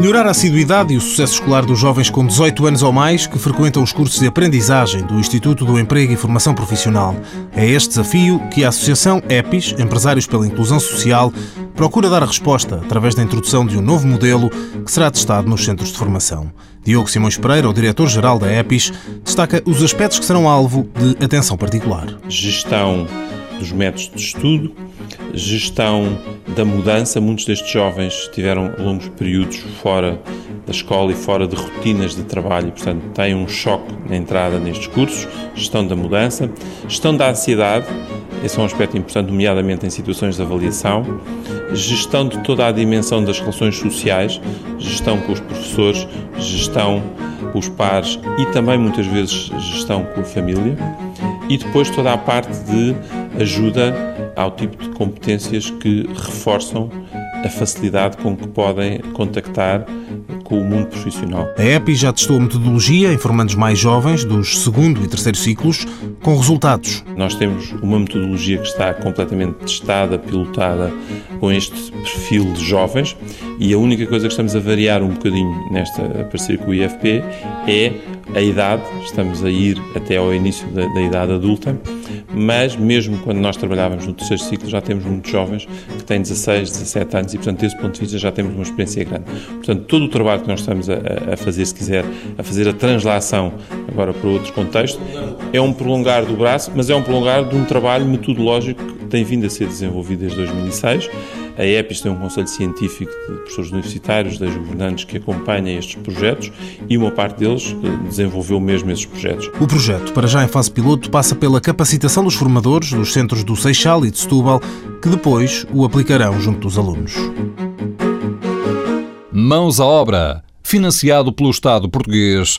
Melhorar a assiduidade e o sucesso escolar dos jovens com 18 anos ou mais que frequentam os cursos de aprendizagem do Instituto do Emprego e Formação Profissional. É este desafio que a Associação EPIS, Empresários pela Inclusão Social, procura dar a resposta através da introdução de um novo modelo que será testado nos centros de formação. Diogo Simões Pereira, o diretor-geral da EPIS, destaca os aspectos que serão alvo de atenção particular. Gestão dos métodos de estudo, gestão da mudança. Muitos destes jovens tiveram longos períodos fora da escola e fora de rotinas de trabalho portanto, têm um choque na entrada nestes cursos. Gestão da mudança, gestão da ansiedade, esse é um aspecto importante, nomeadamente em situações de avaliação, gestão de toda a dimensão das relações sociais, gestão com os professores, gestão com os pares e também muitas vezes gestão com a família e depois toda a parte de ajuda ao tipo de competências que reforçam a facilidade com que podem contactar com o mundo profissional. A EPI já testou a metodologia em formandos mais jovens, dos segundo e terceiro ciclos, com resultados. Nós temos uma metodologia que está completamente testada, pilotada com este perfil de jovens e a única coisa que estamos a variar um bocadinho nesta parceria com o IFP é a idade. Estamos a ir até ao início da, da idade adulta, mas mesmo quando nós trabalhávamos no terceiro ciclo já temos muitos jovens que têm 16, 17 anos e, portanto, desse ponto de vista já temos uma experiência grande. Portanto, todo o trabalho que nós estamos a, a fazer, se quiser, a fazer a translação agora para outros contextos, é um prolongar do braço, mas é um prolongar de um trabalho metodológico que tem vindo a ser desenvolvido desde 2006 a EPIS tem um conselho científico de professores universitários, das governantes que acompanham estes projetos e uma parte deles eh, desenvolveu mesmo esses projetos. O projeto, para já em fase piloto, passa pela capacitação dos formadores dos centros do Seixal e de Setúbal, que depois o aplicarão junto dos alunos. Mãos à obra, financiado pelo Estado português